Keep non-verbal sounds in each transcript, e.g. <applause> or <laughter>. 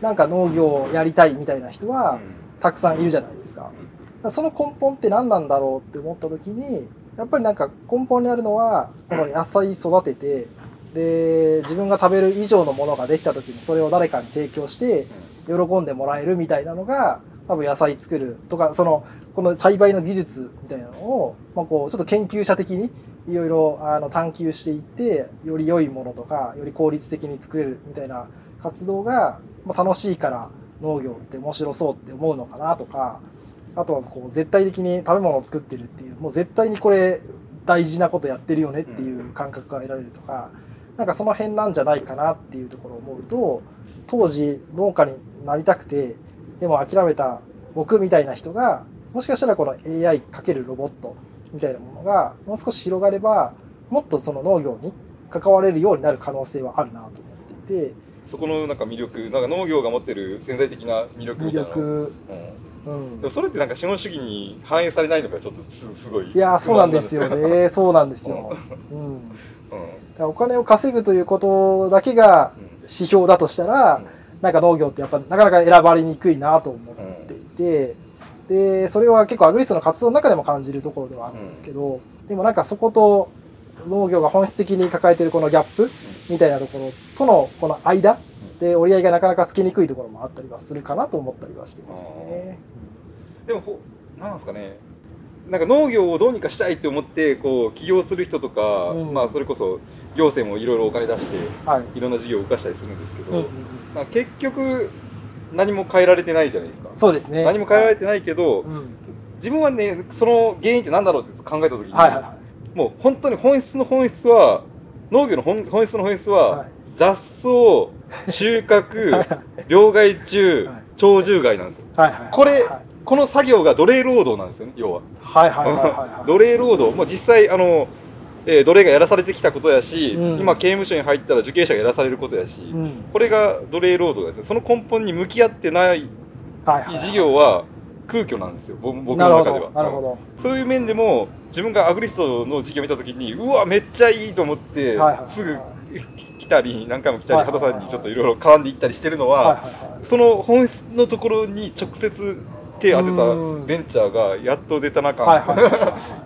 なんか農業をやりたいみたいな人はたくさんいるじゃないですか。その根本って何なんだろうって思った時にやっぱりなんか根本にあるのはこの野菜育ててで自分が食べる以上のものができた時にそれを誰かに提供して喜んでもらえるみたいなのが多分野菜作るとかそのこの栽培の技術みたいなのを、まあ、こうちょっと研究者的にいろいろあの探求していってより良いものとかより効率的に作れるみたいな活動が、楽しいから農業って面白そうって思うのかなとかあとはこう絶対的に食べ物を作ってるっていうもう絶対にこれ大事なことやってるよねっていう感覚が得られるとか、なんかその辺なんじゃないかなっていうところを思うと当時農家になりたくてでも諦めた僕みたいな人がもしかしたらこの AI× ロボットみたいなものがもう少し広がればもっとその農業に関われるようになる可能性はあるなと思っていてそこのなんか魅力なんか農業が持ってる潜在的な魅力みたいな魅力、うん、でもそれってなんか資本主義に反映されないのがちょっとすすごい。いやそうなんですよね。そうなんですよ、うん、うん、お金を稼ぐということだけが指標だとしたら、うん、なんか農業ってやっぱなかなか選ばれにくいなと思っていて、でそれは結構アグリストの活動の中でも感じるところではあるんですけど、でもなんかそこと農業が本質的に抱えているこのギャップみたいなところとのこの間で折り合いがなかなかつけにくいところもあったりはするかなと思ったりはしてますね。でもなんですかね。なんか農業をどうにかしたいって思ってこう起業する人とか、うん、まあ、それこそ行政もいろいろお金出して、はい、いろんな事業を動かしたりするんですけど、うんうんうん、まあ、結局何も変えられてないじゃないですか。そうですね。何も変えられてないけど、うん、自分はねその原因って何だろうって考えた時に、はいはいはい、もう本当に本質の本質は農業の本本質の本質は、はい、雑草収穫 <laughs> 病害虫、鳥獣害なんですよ、これ、この作業が奴隷労働なんですよね要は。はいはいはいはい、はい、<laughs> 奴隷労働、まあ、実際あの、えー、奴隷がやらされてきたことやし、うん、今刑務所に入ったら受刑者がやらされることやし、うん、これが奴隷労働ですね。その根本に向き合ってない。事業は空虚なんですよ僕の中では。なるほどそういう面でも自分がアグリストの事業を見た時にうわめっちゃいいと思って、はいはいはい、すぐ来たり何回も来たり畑さんにちょっといろいろ絡んでいったりしてるのはその本質のところに直接手当てたベンチャーがやっと出たな感、はいは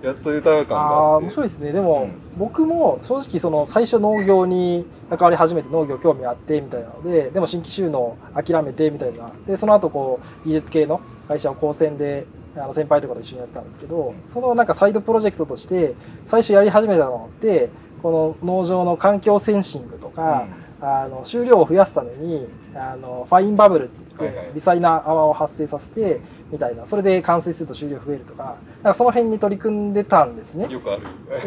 い、<laughs> やっと出たな感あ面白いですね。でも、うん、僕も正直その最初農業に関わり始めて農業興味あってみたいなのででも新規収納諦めてみたいな。でその後こう技術系の会社を高専であの先輩とかと一緒にやったんですけどそのなんかサイドプロジェクトとして最初やり始めたのってこの農場の環境センシングとか、うん、あの収量を増やすためにあのファインバブルって言って、微細な泡を発生させてみたいな。それで冠水すると収量増えるとか。なんかその辺に取り組んでたんですね。よくある。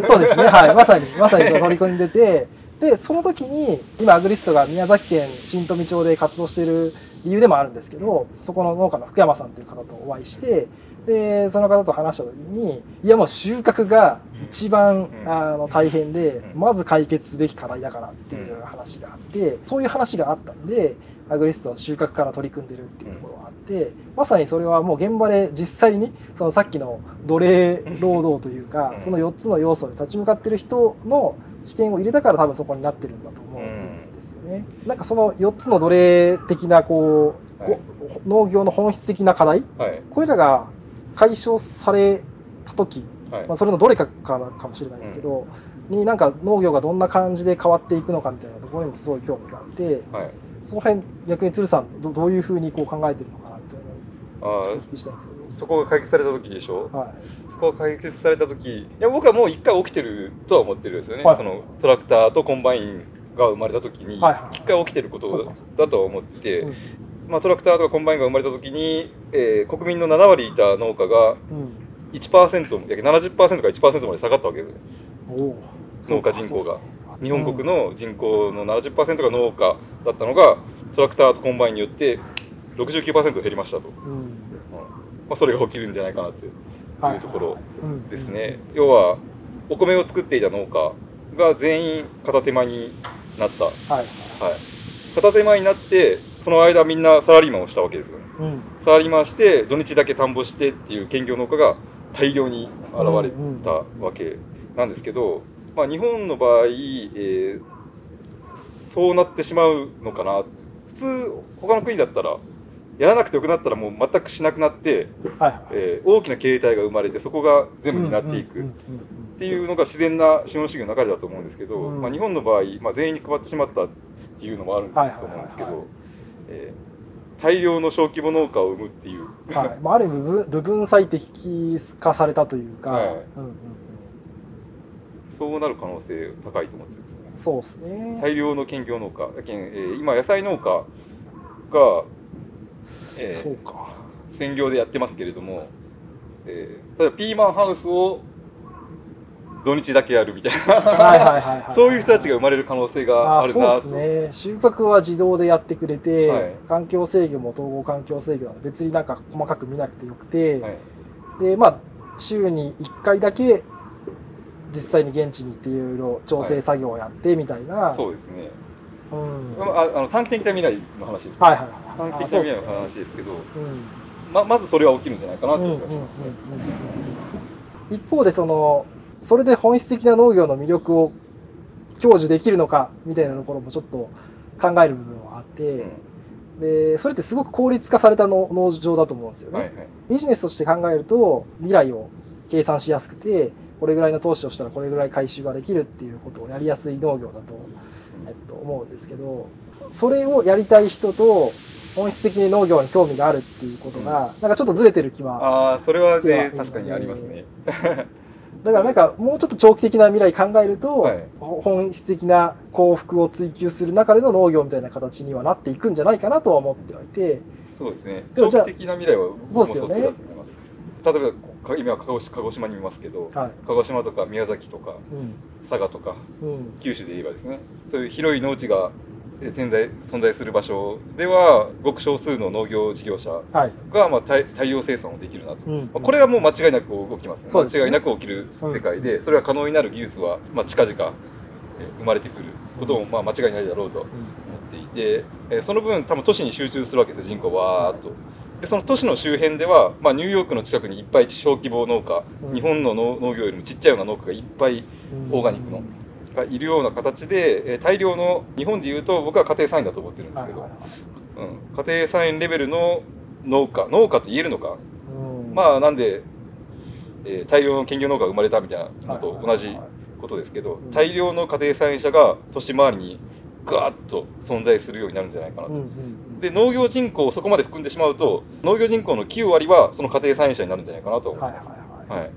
そうですね。はい。<laughs> まさにまさに取り組んでて。でその時に今アグリストが宮崎県新富町で活動している理由でもあるんですけどそこの農家の福山さんという方とお会いしてでその方と話した時にいやもう収穫が一番、あの大変で、まず解決すべき課題だからっていう話があってそういう話があったんでアグリストは収穫から取り組んでるっていうところがあってまさにそれはもう現場で実際にそのさっきの奴隷労働というかその4つの要素に立ち向かってる人の視点を入れたから多分そこになってるんだと思うんですよね。なんかその4つの奴隷的なこう、はい、農業の本質的な課題、はい、これらが解消された時、はい、まあ、それのどれかからかもしれないですけど、うん、になんか農業がどんな感じで変わっていくのかみたいなところにもすごい興味があって、はい、その辺逆に鶴さんどどういうふうにこう考えてるのかなみたいなお聞きしたいんですけど。そこが解決された時でしょ、はい、そこが解決された時いや僕はもう一回起きてるとは思ってるんですよね、はい、そのトラクターとコンバインが生まれた時に一回起きてることだと思ってて、まあ、トラクターとかコンバインが生まれた時に、えー、国民の7割いた農家が1%、うん、70%か1%まで下がったわけですね農家人口が、ね、日本国の人口の70%が農家だったのがトラクターとコンバインによって69%減りましたと、うん、まあ、それが起きるんじゃないかなというところですね、要はお米を作っていた農家が全員片手間になった、はい、はい、片手間になってその間みんなサラリーマンをしたわけですよね、うん、サラリーマンして土日だけ田んぼしてっていう兼業農家が大量に現れたわけなんですけど、まあ、日本の場合、えー、そうなってしまうのかな。普普通他の国だったらやらなくてよくなったらもう全くしなくなって、はい、えー、大きな形態が生まれてそこが全部になっていくっていうのが自然な資本主義の流れだと思うんですけど、うん、まあ、日本の場合、まあ、全員に配ってしまったっていうのもあると思うんですけど。大量の小規模農家を生むっていう、はい。まあ、ある意味部分最適化されたというか、はい。うんうん、そうなる可能性高いと思ってるんですね。そうですね。大量の兼業農家。だけん、えー、今野菜農家がえー、そうか。専業でやってますけれども、えー、ただピーマンハウスを土日だけやるみたいな。そういう人たちが生まれる可能性があるなそうですね。収穫は自動でやってくれて、はい、環境制御も統合環境制御なので別になんか細かく見なくてよくて、はい、でまあ週に1回だけ実際に現地に行っていろいろ調整作業をやってみたいな、はい、そうですね、うん、ああの短期的な未来の話です、ね、はいはいはい。短期的な未来の話ですけど、ね。うん、ままずそれは起きるんじゃないかなという気がしますね。一方でそのそれで本質的な農業の魅力を享受できるのかみたいなところもちょっと考える部分はあって、うん、でそれってすごく効率化された農場だと思うんですよね、はいはい、ビジネスとして考えると未来を計算しやすくてこれぐらいの投資をしたらこれぐらい回収ができるっていうことをやりやすい農業だと、えっと、思うんですけどそれをやりたい人と本質的に農業に興味があるっていうことが、なんかちょっとずれてる気はああそれはね確かにありますねだからなんかもうちょっと長期的な未来考えると、はい、本質的な幸福を追求する中での農業みたいな形にはなっていくんじゃないかなとは思ってはいて。そうですね。長期的な未来はそうですよね。例えば今は鹿児島にいますけど、はい、鹿児島とか宮崎とか、うん、佐賀とか、うん、九州で言えばですね。そういう広い農地が点在存在する場所ではごく少数の農業事業者がまあ大大量生産をできるなと、うんこれはもう間違いなく動きますね、ね、間違いなく起きる世界で、それは可能になる技術はまあ近々生まれてくることもまあ間違いないだろうと思っていて、その分多分都市に集中するわけですよ人口はわーっと。でその都市の周辺では、まあ、ニューヨークの近くにいっぱい小規模農家、うん、日本の農業よりもちっちゃいような農家がいっぱいオーガニックのがいるような形で、え大量の日本でいうと僕は家庭菜園だと思ってるんですけど、うん、家庭菜園レベルの農家農家と言えるのか、うん、まあなんで、えー、大量の兼業農家が生まれたみたいなのと同じことですけど、大量の家庭菜園者が都市周りにガーッと存在するようになるんじゃないかなと。で農業人口をそこまで含んでしまうと農業人口の9割はその家庭菜園者になるんじゃないかなと思います。はい、はいはい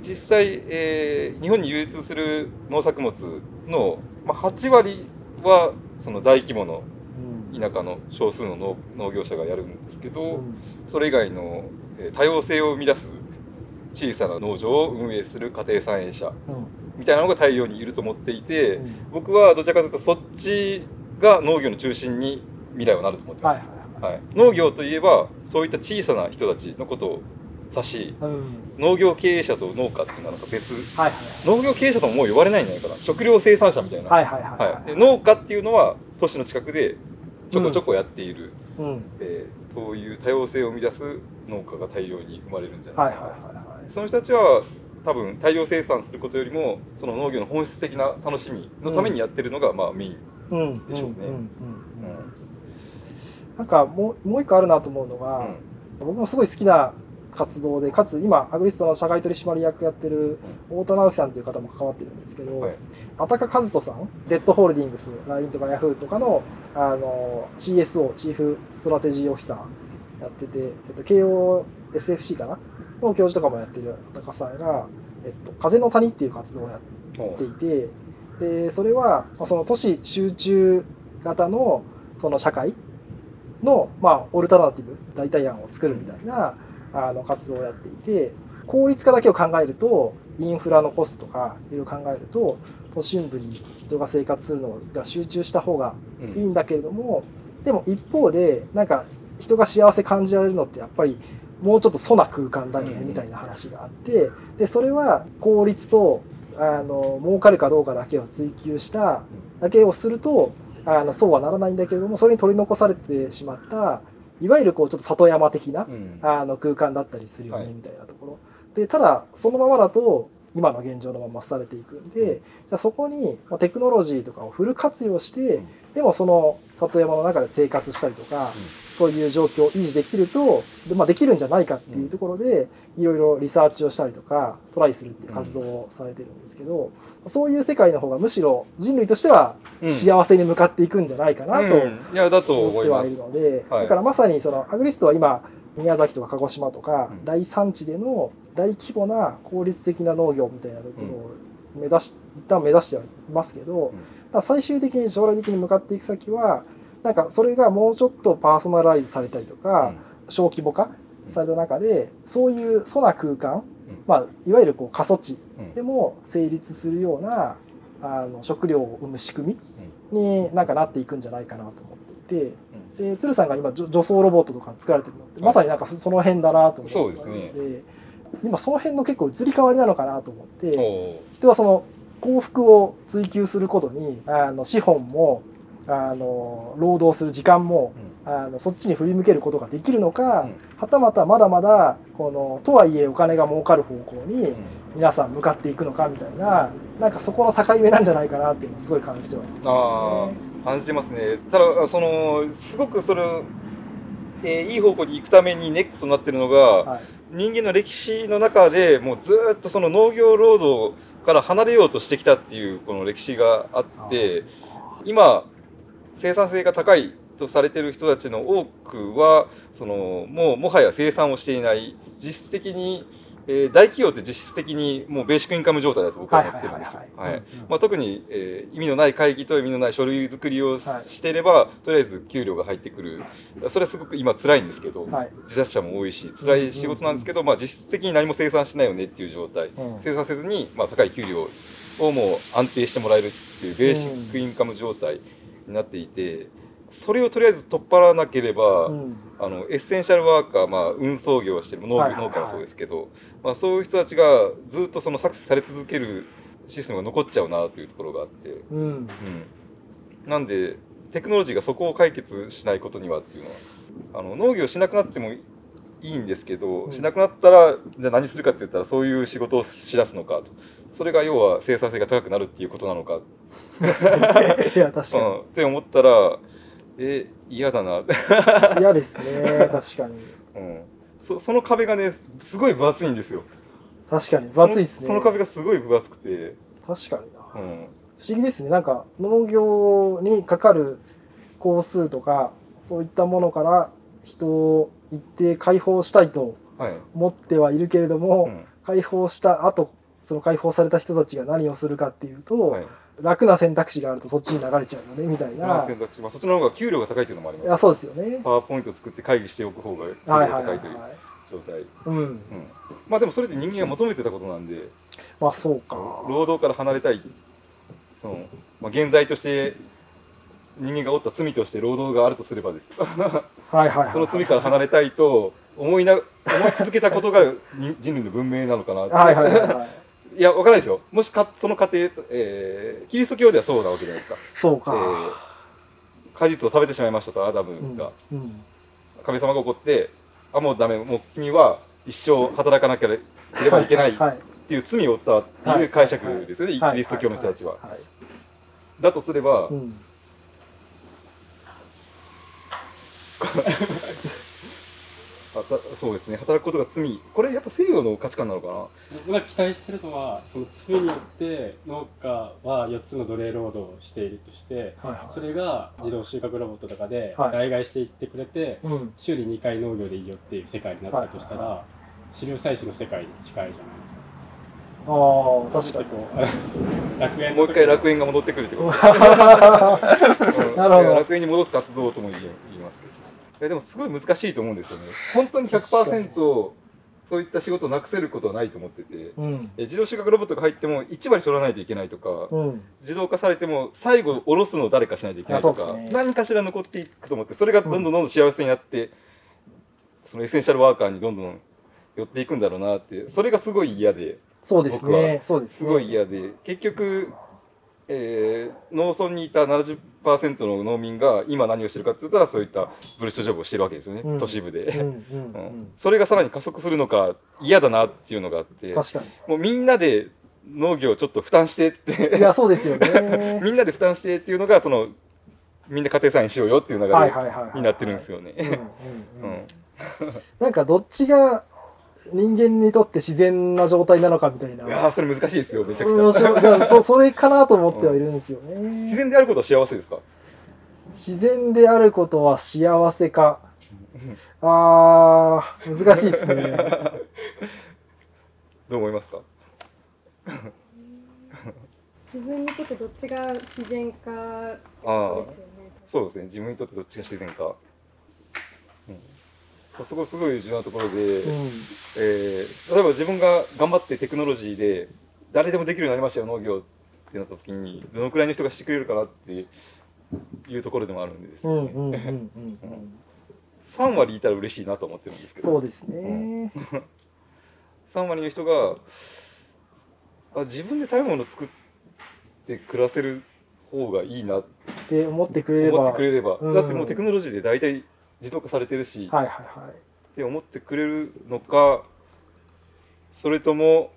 実際、えー、日本に流通する農作物の、まあ、8割はその大規模の田舎の少数の農農業者がやるんですけど、うん、それ以外の多様性を生み出す小さな農場を運営する家庭菜園者みたいなのが大量にいると思っていて、うん、僕はどちらかというとそっちが農業の中心に未来はなると思ってます。はい、はい、農業といえばそういった小さな人たちのことを指し、うん、農業経営者と農家っていうのはなんか別、はいはい、農業経営者とももう呼ばれないんじゃないかな。食料生産者みたいな、はいはいはいはい、農家っていうのは都市の近くでちょこちょこやっている、うん、えー、そういう多様性を生み出す農家が大量に生まれるんじゃないかな、はいはいはいはい、その人たちは多分大量生産することよりもその農業の本質的な楽しみのためにやってるのがまあメインでしょうね。なんかもうもう一個あるなと思うのが、うん、僕もすごい好きな活動でかつ今アグリストの社外取締役やってる太田直樹さんという方も関わってるんですけど、はい、あたか和人さん Z ホールディングス LINE とか Yahoo とかのあの CSO チーフストラテジーオフィサーやってて、えっと、慶応 SFC かな？の教授とかもやってるあたかさんが、えっと、風の谷っていう活動をやっていてでそれは、まあ、その都市集中型のその社会の、まあ、オルタナティブ代替案を作るみたいな、あの活動をやっていて効率化だけを考えるとインフラのコストとかいろいろ考えると都心部に人が生活するのが集中した方がいいんだけれども、うん、でも一方でなんか人が幸せ感じられるのってやっぱりもうちょっと粗な空間だよねみたいな話があってでそれは効率とあの儲かるかどうかだけを追求しただけをするとあのそうはならないんだけれどもそれに取り残されてしまったいわゆるこうちょっと里山的な、うん、あの空間だったりするよね、みたいなところ。でただそのままだと今の現状のままされていくんで、じゃあそこにテクノロジーとかをフル活用して、でもその里山の中で生活したりとか、そういう状況を維持できるとで,、まあ、できるんじゃないかっていうところでいろいろリサーチをしたりとかトライするっていう活動をされてるんですけど、そういう世界の方がむしろ人類としては幸せに向かっていくんじゃないかなと思ってはいるので、だからまさにそのアグリストは今宮崎とか鹿児島とか大産地での大規模な効率的な農業みたいなところを目指し一旦目指してはいますけど、最終的に将来的に向かっていく先はなんかそれがもうちょっとパーソナライズされたりとか、小規模化された中でそういう粗な空間、まあ、いわゆるこう過疎地でも成立するようなあの食料を生む仕組みになんかなっていくんじゃないかなと思っていて。で鶴さんが今除草ロボットとか作られてるのってまさになんかその辺だなと思ってそうですね。今その辺の結構移り変わりなのかなと思って人はその幸福を追求することにあの資本もあの労働する時間も、うん、あのそっちに振り向けることができるのか、うん、はたまたまだまだこのとはいえお金が儲かる方向に皆さん向かっていくのかみたいななんかそこの境目なんじゃないかなっていうのをすごい感じてはいますよね。感じてますね。ただそのすごくそれえー、いい方向に行くためにネックとなってるのが、はい、人間の歴史の中でもうずっとその農業労働から離れようとしてきたっていうこの歴史があって今生産性が高いとされてる人たちの多くはそのもうもはや生産をしていない実質的に、えー、大企業って実質的にもうベーシックインカム状態だと僕は思ってるんです特に、えー、意味のない会議と意味のない書類作りをしていれば、はい、とりあえず給料が入ってくる。それはすごく今辛いんですけど、はい、自殺者も多いし辛い仕事なんですけど、まあ、実質的に何も生産しないよねっていう状態、うん、生産せずに、まあ、高い給料をもう安定してもらえるっていうベーシックインカム状態、うんになっていてそれをとりあえず取っ払わなければ、うん、あのエッセンシャルワーカー、まあ、運送業をしてる農,、農家もそうですけど、まあ、そういう人たちがずっとその搾取され続けるシステムが残っちゃうなというところがあって、うん、うん、なんでテクノロジーがそこを解決しないことにはっていうのはあの農業しなくなってもいいんですけど、うん、しなくなったらじゃあ何するかって言ったらそういう仕事をしだすのかとそれが要は生産性が高くなるっていうことなのか。確かに。<laughs> いや確かに、うん、って思ったらえ嫌だな。嫌ですね。確かに、うん、そその壁がねすごい分厚いんですよ。確かに。分厚いですね。その壁がすごい分厚くて。確かにな、うん、不思議ですね。なんか農業にかかる工数とかそういったものから人を一定解放したいと思ってはいるけれども、はいうん、解放した後その解放された人たちが何をするかっていうと、はい、楽な選択肢があるとそっちに流れちゃうよねみたいな。選択肢、まあ、そっちの方が給料が高いというのもあります、そうですよね。パワーポイント作って会議しておく方が給料が高いという状態、うん、うん、まあでもそれって人間が求めてたことなんでまあそうか。労働から離れたい。その、まあ、現在として人間が負った罪として労働があるとすればです。はいはい、その罪から離れたいと思いな思い続けたことが人類の文明なのかなはいはいや、わからないですよ。もしか、その過程、えー、キリスト教ではそうなわけじゃないですか。そうか。えー、果実を食べてしまいましたと、アダムが。うんうん、神様が怒って、あ、もうダメ、もう君は一生働かなければいけないっていう罪を負ったっていう解釈ですよね、キリスト教の人たちは。だとすれば、うん <laughs> そうですね。働くことが罪。これやっぱ西洋の価値観なのかな？僕が期待してるのはその罪によって農家は4つの奴隷労働をしているとして、はいはい、それが自動収穫ロボットとかで代替していってくれて、はい、週に2回農業でいいよっていう世界になったとしたら、はいはいはい、飼料採取の世界に近いじゃないですか。ああ確かに。こう楽園もう一回楽園が戻ってくるってこと。<laughs> <laughs> なるほど。楽園に戻す活動とも言いますけどやでもすごい難しいと思うんですよね。本当に100%そういった仕事をなくせることはないと思ってて、うん、自動収穫ロボットが入っても1割取らないといけないとか、うん、自動化されても最後下ろすのを誰かしないといけないとか、ね、何かしら残っていくと思ってそれがどんどんどんどん幸せになって、うん、そのエッセンシャルワーカーにどんどん寄っていくんだろうなってそれがすごい嫌でそうですねそうです、すごい嫌で結局えー、農村にいた70%の農民が今何をしてるかって言ったらそういったブルッシュジョブをしてるわけですよね、うん、都市部で、それがさらに加速するのか嫌だなっていうのがあって。もうみんなで農業ちょっと負担してって。いやそうですよね。<laughs> みんなで負担してっていうのがそのみんな家庭菜園しようよっていう流れになってるんですよね。<laughs> なんかどっちが人間にとって自然な状態なのかみたいな。いやそれ難しいですよめちゃくちゃ。そそれかなと思ってはいるんですよね、うん、自然であることは幸せですか？自然であることは幸せか。あー難しいですね。<laughs> どう思いますか？自分にとってどっちが自然かですよね。そうですね自分にとってどっちが自然か、うん、そこすごい重要なところで、うん、えー、例えば自分が頑張ってテクノロジーで誰でもできるようになりましたよ農業ってなった時にどのくらいの人がしてくれるかなっていうところでもあるんですよね。3割いたら嬉しいなと思ってるんですけど。そうですね、うん、3割の人があ自分で食べ物作って暮らせる方がいいなって思ってくれれば。れれば、うん、だってもうテクノロジーで大体自動化されてるし、はいはいはい、って思ってくれるのかそれとも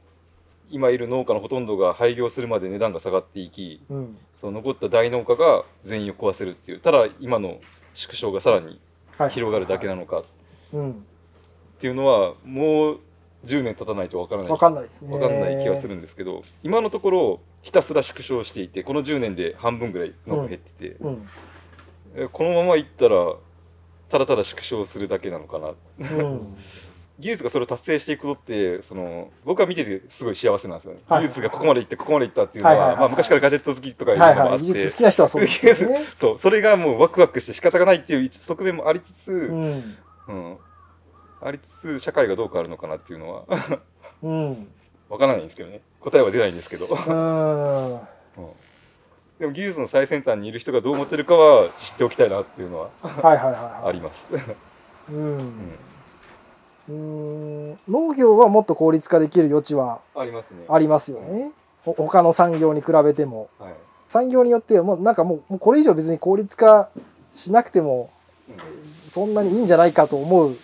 今いる農家のほとんどが廃業するまで値段が下がっていき、うん、その残った大農家が全員を壊せるっていうただ今の縮小がさらに広がるだけなのか、っていうのはもう10年経たないと分からない。分かんないですね。分かんない気がするんですけど今のところひたすら縮小していてこの10年で半分ぐらいの減ってて、うん。うん、このままいったらただただ縮小するだけなのかな、うん、技術がそれを達成していくことってその僕は見ててすごい幸せなんですよね、はい、技術がここまでいってここまでいったっていうのは,、まあ、昔からガジェット好きとかいうのもあって、はいはい、技術好きな人はそうですよね。そうそれがもうワクワクして仕方がないっていう側面もありつつ、うん。ありつつ社会がどう変わるのかなっていうのは。うん、<laughs> 分からないんですけどね。答えは出ないんですけど、うん、でも技術の最先端にいる人がどう思ってるかは知っておきたいなっていうのははいはいはい、あります。うん、うん、農業はもっと効率化できる余地はありますね。ありますよね。他の産業に比べても、はい、産業によってもうなんかもうこれ以上別に効率化しなくてもそんなにいいんじゃないかと思う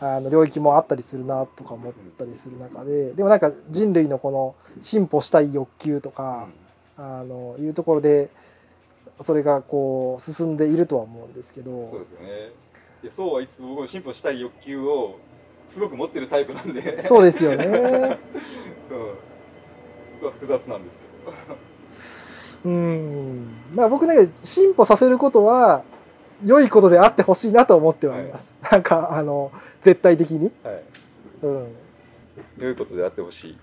あの領域もあったりするなとか思ったりする中ででもなんか人類のこの進歩したい欲求とか、あのいうところでそれがこう進んでいるとは思うんですけど。そうですよね。いやそうはいつ僕進歩したい欲求をすごく持ってるタイプなんで。そうですよね、<laughs> うん、複雑なんですけど。<laughs> うん。だから僕ね進歩させることは良いことであってほしいなと思ってはいます、はい、なんかあの絶対的に、はい。うん、良いことであってほしい。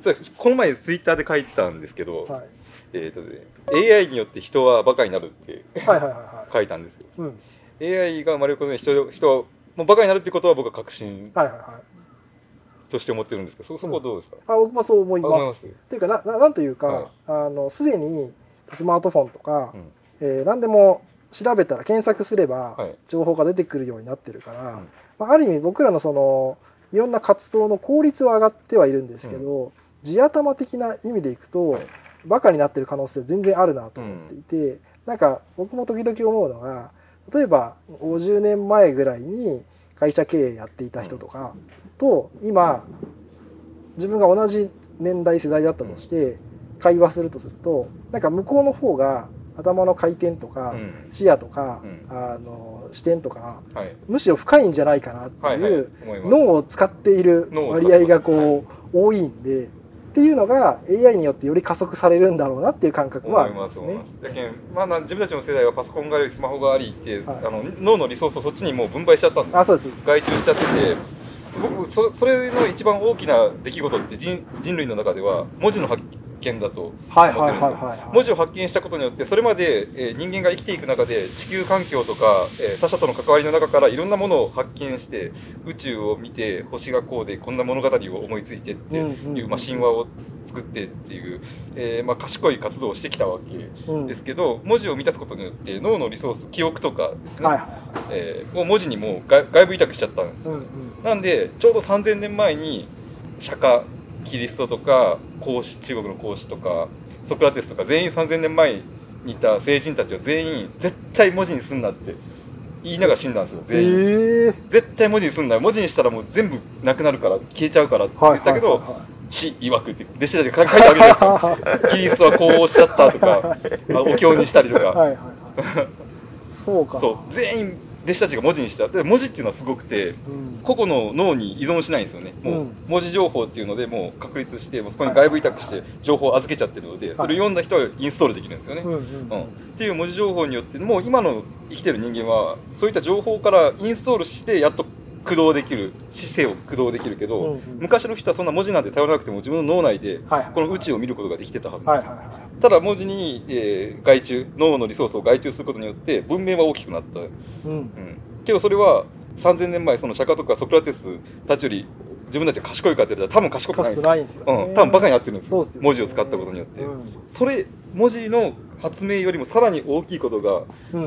そうこの前ツイッターで書いたんですけど、はい、えーとね、AI によって人はバカになるって書いたんですよ、うん、AI が生まれることで人人もバカになるってことは僕は確信として思ってるんですけどそそこはどうですか、うん、あ僕もそう思います。っていうかなななんというか、はい、あのすでにスマートフォンとか、うん、えー、何でも調べたら検索すれば情報が出てくるようになってるから、はい、まあ、ある意味僕らのそのいろんな活動の効率は上がってはいるんですけど、うん、地頭的な意味でいくと、はい、バカになってる可能性全然あるなと思っていて、うん、なんか僕も時々思うのが例えば50年前ぐらいに会社経営やっていた人とかと今自分が同じ年代世代だったとして会話するとするとなんか向こうの方が頭の回転とか、視野とか、あの視点とか、むしろ深いんじゃないかなっていう、脳を使っている割合がこう多いんで。っていうのが AI によってより加速されるんだろうなっていう感覚はありますね。だけまあ、自分たちの世代はパソコンがありスマホがありって、はい、あの脳のリソースをそっちにもう分配しちゃったんです。あそうです。外注しちゃってて僕そそれの一番大きな出来事って人人類の中では文字の発見だと思ってるんですよ。文字を発見したことによってそれまで、えー、人間が生きていく中で地球環境とか、えー、他者との関わりの中からいろんなものを発見して宇宙を見て星がこうでこんな物語を思いついてっていう,、まあ、神話を作ってっていう、えーまあ、賢い活動をしてきたわけですけど、うん、文字を満たすことによって脳のリソース記憶とかですね、はいえー、もう文字にもう外部委託しちゃったんです、うんうん、なんでちょうど3000年前に釈迦キリストとか孔子中国の孔子とかソクラテスとか全員3,000年前にいた聖人たちは全員絶対文字にすんなって言いながら死んだんですよ全員、え。ー、絶対文字にすんな文字にしたらもう全部なくなるから消えちゃうからって言ったけど、死曰くって弟子たちが書いてあげるじゃないですかキリストはこうおっしゃったとかお経にしたりとか。はいはいはい。そうか。そう。全員弟子たちが文字にしたで文字っていうのはすごくて、うん、個々の脳に依存しないんですよね。もう文字情報っていうのでもう確立してもうそこに外部委託して情報を預けちゃってるので、それを読んだ人はインストールできるんですよね、うん、うん、っていう文字情報によってもう今の生きてる人間はそういった情報からインストールしてやっと駆動できる姿勢を駆動できるけど、うんうん、昔の人はそんな文字なんて頼らなくても自分の脳内でこの宇宙を見ることができてたはずなんですよ、はいはい。はい、ただ文字に、えー、外注脳のリソースを外注することによって文明は大きくなった、うん、うん、けどそれは3000年前その釈迦とかソクラテスたちより自分たちが賢いかって言ったら多分賢くないんですよ、ね、うん、多分バカになってるんですよ、ね、文字を使ったことによって、うん、それ文字の発明よりもさらに大きいことが、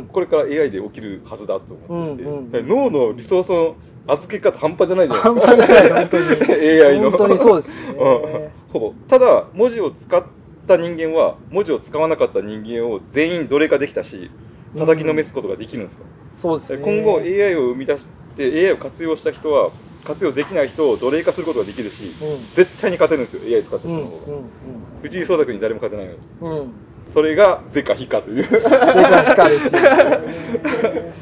これから AI で起きるはずだと思っていて、うんうん、脳のリソースの預け方半端じゃないじゃないですか。半端じゃない、本当に。AI の。本当にそうですね。うん、ほぼ。ただ、文字を使った人間は、文字を使わなかった人間を全員奴隷化できたし、叩きのめすことができるんですよ。うん、そうですね。今後 AI を生み出して、AI を活用した人は、活用できない人を奴隷化することができるし、うん、絶対に勝てるんですよ AI 使った人の方が、うんうんうん、藤井聡太君に誰も勝てないのに、うん、それがゼカヒカというゼカヒカですよ、ね、<laughs>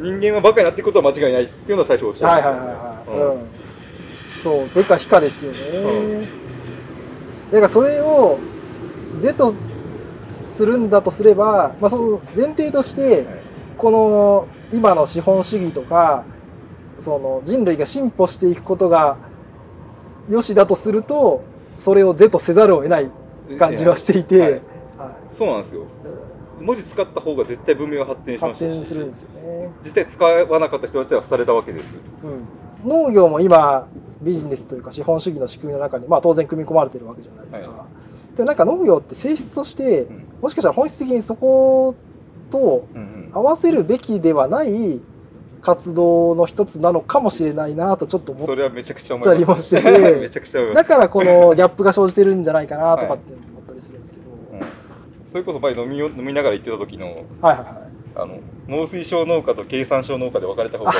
人間はバカになっていくことは間違いないっていうのは最初おっしゃいました、ね、はいはいはいはい、うん、そう是か非かですよね、うん、だからそれを是とするんだとすれば、まあ、その前提として、この今の資本主義とかその人類が進歩していくことがよしだとするとそれを是とせざるを得ない感じはしていて、はい、はい、そうなんですよ、文字使った方が絶対文明は発展しました発展するんですよね。実際使わなかった人たちはされたわけです、うん、農業も今ビジネスというか資本主義の仕組みの中に、まあ、当然組み込まれてるわけじゃないですか、はい、でもなんか農業って性質として、うん、もしかしたら本質的にそこと合わせるべきではない活動の一つなのかもしれないなとちょっと思ったりもして。て <laughs> だからこのギャップが生じてるんじゃないかなとかって思ったりするんですけど、それこそ前飲み飲みながら言ってた時の、はいはいはい、あの農水省農家と経産省農家で分かれた方がいい。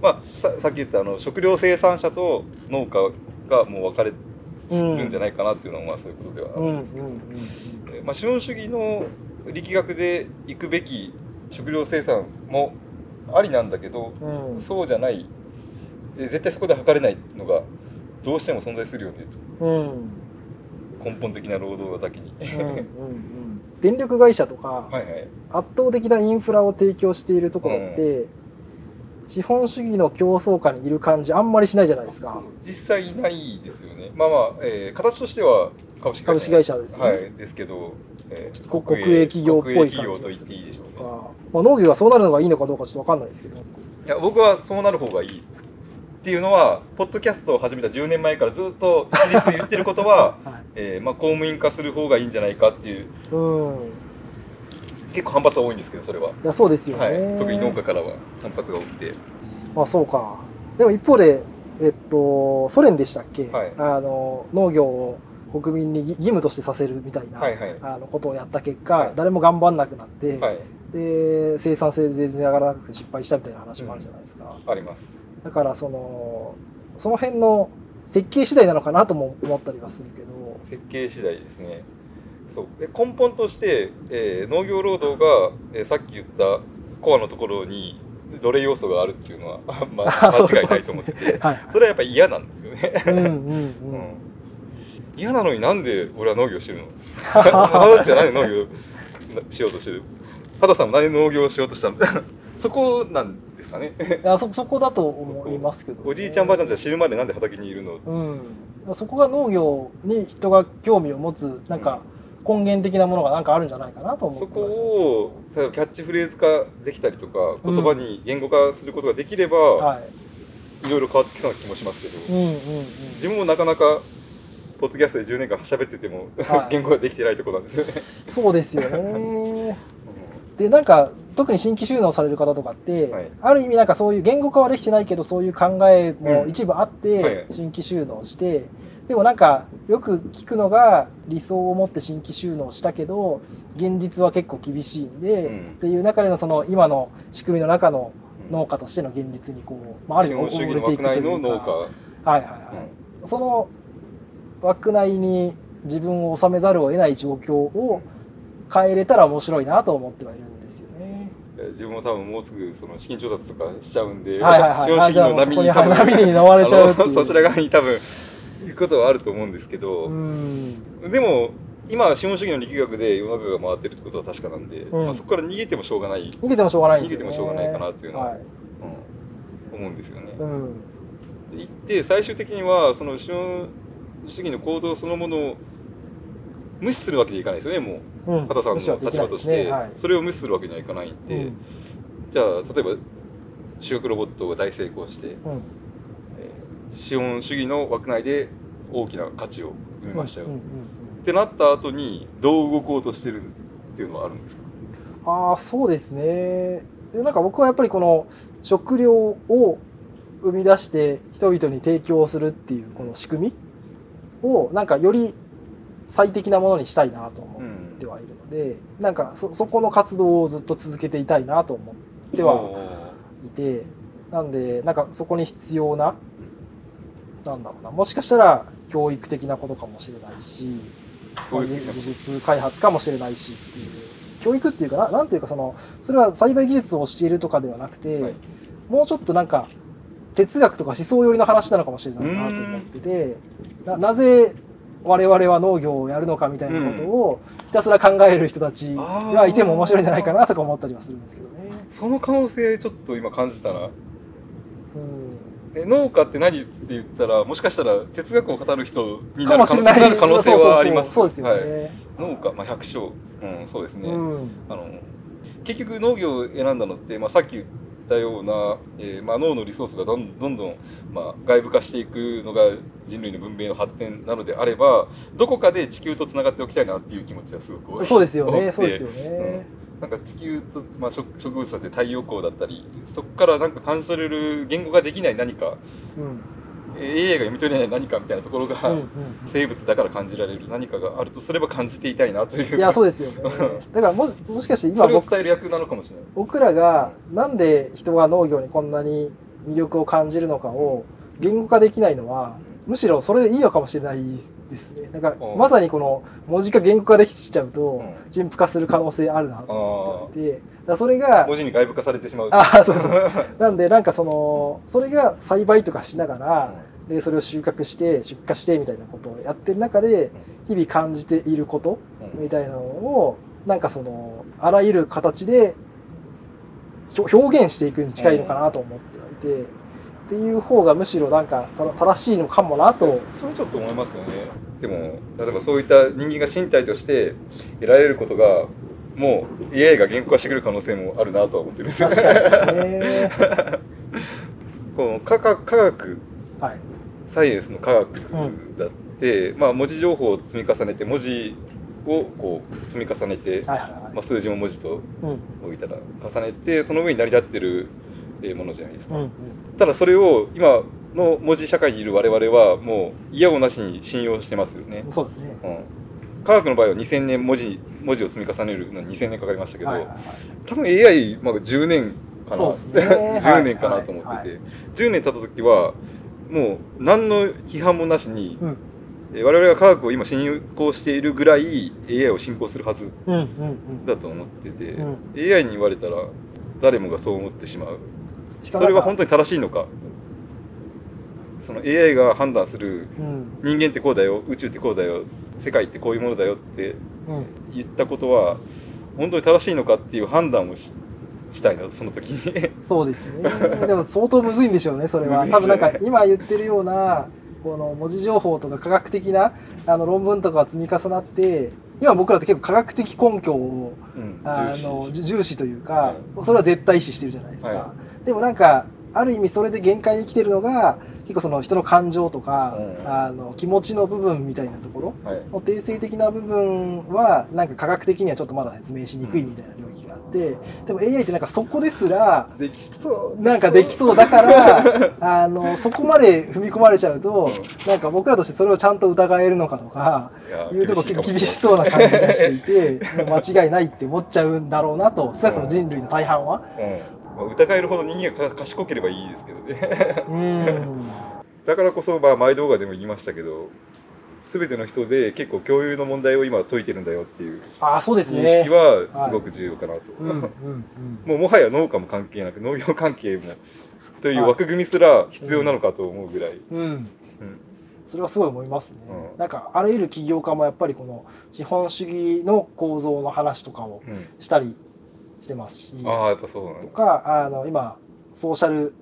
まあささっき言ったあの食料生産者と農家がもう分かれるんじゃないかなっていうのは、まあそういうことではあるんですけど、まあ、資本主義の力学でいくべき食料生産もありなんだけど、うん、そうじゃない。絶対そこで測れないのがどうしても存在するよねと。うん根本的な労働だけに。うんうん、うん、電力会社とか、はいはい、圧倒的なインフラを提供しているところって、うん、資本主義の競争下にいる感じあんまりしないじゃないですか。実際いないですよね。まあまあ、えー、形としては株式会社。会社ですね、はい、ですけど、えー、国営企業っぽい感じと言っていいでしょうね、まあ、農業がそうなるのがいいのかどうかちょっと分かんないですけど。いや僕はそうなる方がいいっていうのはポッドキャストを始めた10年前からずっと一律言ってることは、<laughs> はい、えー、まあ、公務員化する方がいいんじゃないかっていう、うん、結構反発は多いんですけどそれは。いやそうですよね、はい、特に農家からは反発が多くて。まあそうか。でも一方でえっとソ連でしたっけ、はい、あの農業を国民に義務としてさせるみたいな、はいはい、あのことをやった結果、はい、誰も頑張んなくなって、はい、で生産性全然上がらなくて失敗したみたいな話もあるじゃないですか。うん、ありますだからそのその辺の設計次第なのかなとも思ったりはするけど。設計次第ですね。そう。根本として、えー、農業労働が、えー、さっき言ったコアのところに奴隷要素があるっていうのは、まあ、間違いないと思ってて、ね。はい、それはやっぱり嫌なんですよね。うんうんうん。うん。嫌なのになんで俺は農業してるの？<laughs> 畑じゃない農業しようとしてる？畑さんも何で農業しようとしたんだそこなんですかね。いやそそこだと思いますけど、ね、おじいちゃんばあちゃんじゃ知るまでなんで畑にいるの、うん、そこが農業に人が興味を持つなんか根源的なものがなんかあるんじゃないかなと思ってそこを例えばキャッチフレーズ化できたりとか言葉に言語化することができれば、うん。はい、いろいろ変わってきそうな気もしますけど、うんうんうん、自分もなかなかポッドキャストで10年間喋ってても、はい、<laughs> 言語ができてないところなんですよね。そうですよねでなんか特に新規収納される方とかって、はい、ある意味なんかそういう言語化はできてないけどそういう考えも一部あって新規収納して、でもなんかよく聞くのが理想を持って新規収納したけど現実は結構厳しいんで、うん、っていう中でのその今の仕組みの中の農家としての現実にこう、まあ、ある意味溺れていくというか。はいはいはいその枠内に自分を収めざるを得ない状況を変えれたら面白いなと思ってはいるんですよね。自分も多分もうすぐその資金調達とかしちゃうんで、はいはいはい、資本主義の波に波に飲まれちゃう <laughs> そちら側に多分行くことはあると思うんですけど、でも今資本主義の力学で世の中が回ってるってことは確かなんで、うん、まあ、そこから逃げてもしょうがない。逃げてもしょうがない、ね、逃げてもしょうがないかなっていうのは、はい、うん、思うんですよね。うん、行って最終的にはその資本主義の行動そのものを無視するわけにいかないですよねもう、うん、畑さんの立場として、ねはい、それを無視するわけにはいかないんで、うん、じゃあ例えば修学ロボットが大成功して、うん、えー、資本主義の枠内で大きな価値を生みましたよ、うんうんうんってなった後にどう動こうとしてるっていうのはあるんですか？ああそうですね。なんか僕はやっぱりこの食料を生み出して人々に提供するっていうこの仕組みをなんかより最適なものにしたいなと思ってはいるので、うん、なんかそそこの活動をずっと続けていたいなと思ってはいてなんでなんかそこに必要ななんだろうなもしかしたら教育的なことかもしれないし技術開発かもしれないしっていう。教育っていうかななんていうかそのそれは栽培技術を教えるとかではなくて、はい、もうちょっとなんか哲学とか思想寄りの話なのかもしれないなと思っててななぜ我々は農業をやるのかみたいなことをひたすら考える人たちがいても面白いんじゃないかなとか思ったりはするんですけどね。その可能性ちょっと今感じたな。うん。え農家って何って言ったらもしかしたら哲学を語る人になる可能性はあります。そうですよね、はい、農家、まあ、百姓、うん、そうですね、うん、あの結局農業を選んだのって、まあ、さっき言ったような、えーまあ、脳のリソースがどんどんどん、まあ、外部化していくのが人類の文明の発展なのであればどこかで地球とつながっておきたいなっていう気持ちはすごくそうですよね。そうですよね、うん。なんか地球と、まあ、植植物だって太陽光だったりそこからなんか感じ取れる言語ができない何か、うん、AI が読み取れない何かみたいなところが、うんうん、生物だから感じられる何かがあるとすれば感じていたいなという。いやそうですよね。だからももしかして今僕伝える役なのかもしれない。僕らがなんで人が農業にこんなに魅力を感じるのかを言語化できないのはむしろそれでいいのかもしれないですね。なんかまさにこの文字化言語化できちゃうと陳腐化する可能性あるなと思っていて、だそれが文字に外部化されてしまう。あそうそうそう。<laughs> なんでなんかそのそれが栽培とかしながら、でそれを収穫して出荷してみたいなことをやってる中で日々感じていることみたいなのをなんかそのあらゆる形で表現していくに近いのかなと思ってはいて。っていう方がむしろなんか正しいのかもなと。それちょっと思いますよね。でも例えばそういった人間が身体として得られることがもう AI が言語化してくる可能性もあるなとは思ってるんですよ。ね。<laughs> この科学科学、はい、サイエンスの科学だって、うん、まあ、文字情報を積み重ねて文字をこう積み重ねて、はいはいはい、まあ、数字も文字と置いたら重ねてその上に成り立ってるものじゃないですか、うんうん、ただそれを今の文字社会にいる我々はもう嫌をなしに信用してますよね。そうですね、うん、科学の場合は2000年文字文字を積み重ねるのに2000年かかりましたけど、はいはいはい、多分 AI、まあ、10年かな、ね、<laughs> 10年かなと思ってて、はいはいはい、10年経った時はもう何の批判もなしに、うん。我々が科学を今進行しているぐらい AI を進行するはずだと思ってて、うん。うんうん、AI に言われたら誰もがそう思ってしまうそれは本当に正しいのか？その AI が判断する人間ってこうだよ宇宙ってこうだよ世界ってこういうものだよって言ったことは本当に正しいのかっていう判断をししたいなその時に。そうですね。でも相当むずいんでしょうねそれは。多分なんか今言ってるようなこの文字情報とか科学的なあの論文とかが積み重なって今僕らって結構科学的根拠を、うん、あの重視というか、それは絶対視してるじゃないですか。はいでもなんかある意味それで限界に来てるのが結構その人の感情とか、うん、あの気持ちの部分みたいなところの定性的な部分はなんか科学的にはちょっとまだ説明しにくいみたいな領域があってでも AI ってなんかそこですらなんかできそうだから <laughs> あのそこまで踏み込まれちゃうと、なんか僕らとしてそれをちゃんと疑えるのかとかいうとこ結構厳しそうな感じがしていてもう間違いないって思っちゃうんだろうなと少なくとも人類の大半はまあ、疑えるほど人間が賢ければいいですけどね。だからこそまあ前動画でも言いましたけど全ての人で結構共有の問題を今解いてるんだよっていうあそうですね。認識はすごく重要かなと、<laughs> もうもはや農家も関係なく農業関係もという枠組みすら必要なのかと思うぐらい、うん、うん、それはすごい思いますね、うん、なんかあらゆる起業家もやっぱりこの資本主義の構造の話とかをしたりしてますし、うん、あやっぱそうとかあの今ソーシャル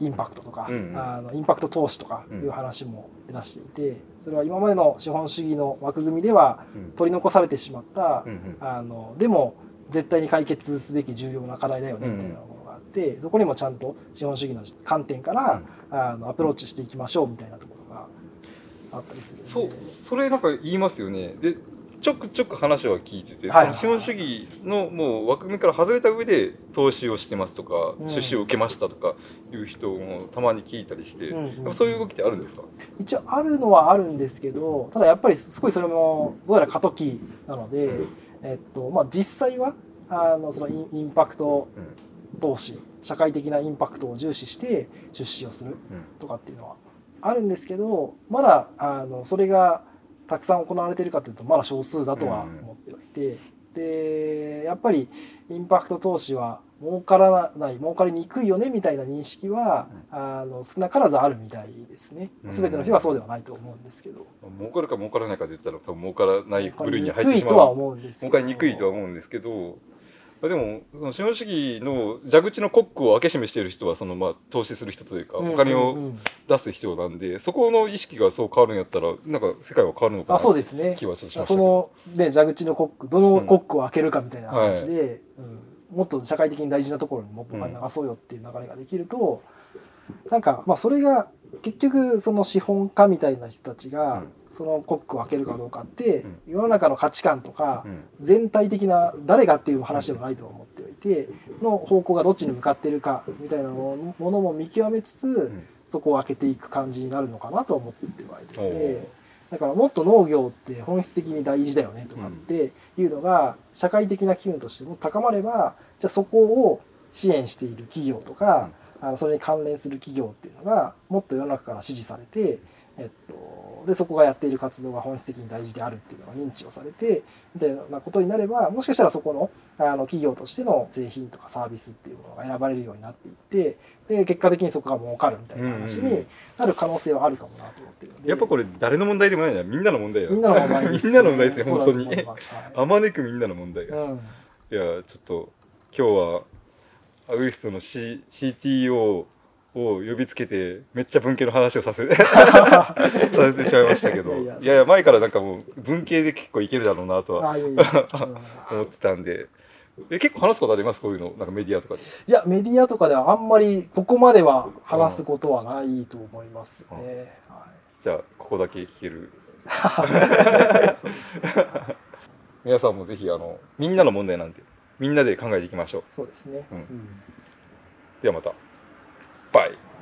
インパクトとか、うんうん、あのインパクト投資とかいう話も出していてそれは今までの資本主義の枠組みでは取り残されてしまった、うんうん、あのでも絶対に解決すべき重要な課題だよねみたいなものがあって、そこにもちゃんと資本主義の観点から、あのアプローチしていきましょうみたいなところがあったりするそうそれなんか言いますよね。でちょくちょく話は聞いてて、はい、資本主義のもう枠組みから外れた上で投資をしてますとか、うん、出資を受けましたとかいう人もたまに聞いたりして、うんうん、そういう動きってあるんですか？一応あるのはあるんですけどただやっぱりすごいそれもどうやら過渡期なので、えっとまあ、実際はあのそのインパクト投資、社会的なインパクトを重視して出資をするとかっていうのはあるんですけどまだあのそれがたくさん行われているかというとまだ少数だとは思ってはいて、でやっぱりインパクト投資は儲からない儲かりにくいよねみたいな認識は、あの少なからずあるみたいですね。全ての人はそうではないと思うんですけど、儲かるか儲からないかで言ったら多分儲からない部類に入ってしまう。とは思うんです儲かりにくいとは思うんですけどでもその資本主義の蛇口のコックを開け閉めしている人はそのまあ投資する人というかお金を出す人なんで、そこの意識がそう変わるんやったらなんか世界は変わるのかなそうですね。気はちょっとしましたその、ね、蛇口のコックどのコックを開けるかみたいな話で、うんはい、うん、もっと社会的に大事なところにもっとお金流そうよっていう流れができると、うん、なんかまあそれが結局その資本家みたいな人たちが、そのコックを開けるかどうかって、世の中の価値観とか、全体的な誰がっていう話でもないと思っておいての方向がどっちに向かってるかみたいなものも見極めつつ、そこを開けていく感じになるのかなと思ってはいて。だからもっと農業って本質的に大事だよねとかっていうのが社会的な機運としても高まればじゃあそこを支援している企業とかあのそれに関連する企業っていうのがもっと世の中から支持されて、えっと、でそこがやっている活動が本質的に大事であるっていうのが認知をされてみたいなことになればもしかしたらそこのあの企業としての製品とかサービスっていうものが選ばれるようになっていってで結果的にそこが儲かるみたいな話になる可能性はあるかもなと思ってるので、やっぱこれ誰の問題でもないなみんなの問題みんなの問題です、ね、みんなの問題ですね <laughs> 本当に、はい、あまねくみんなの問題が、うん、いやちょっと今日はアウイストの、C、CTO を呼びつけてめっちゃ文系の話をさせ <laughs> させてしまいましたけど。いやいや前からなんかもう文系で結構いけるだろうなとは <laughs> 思ってたんで。え結構話すことありますこういうの？なんかメディアとかで。いやメディアとかではあんまりここまでは話すことはないと思いますね、はい、じゃあここだけ聞ける。<laughs> 皆さんもぜひあのみんなの問題なんでみんなで考えていきましょう。そうですね。うん、ではまた。バイ。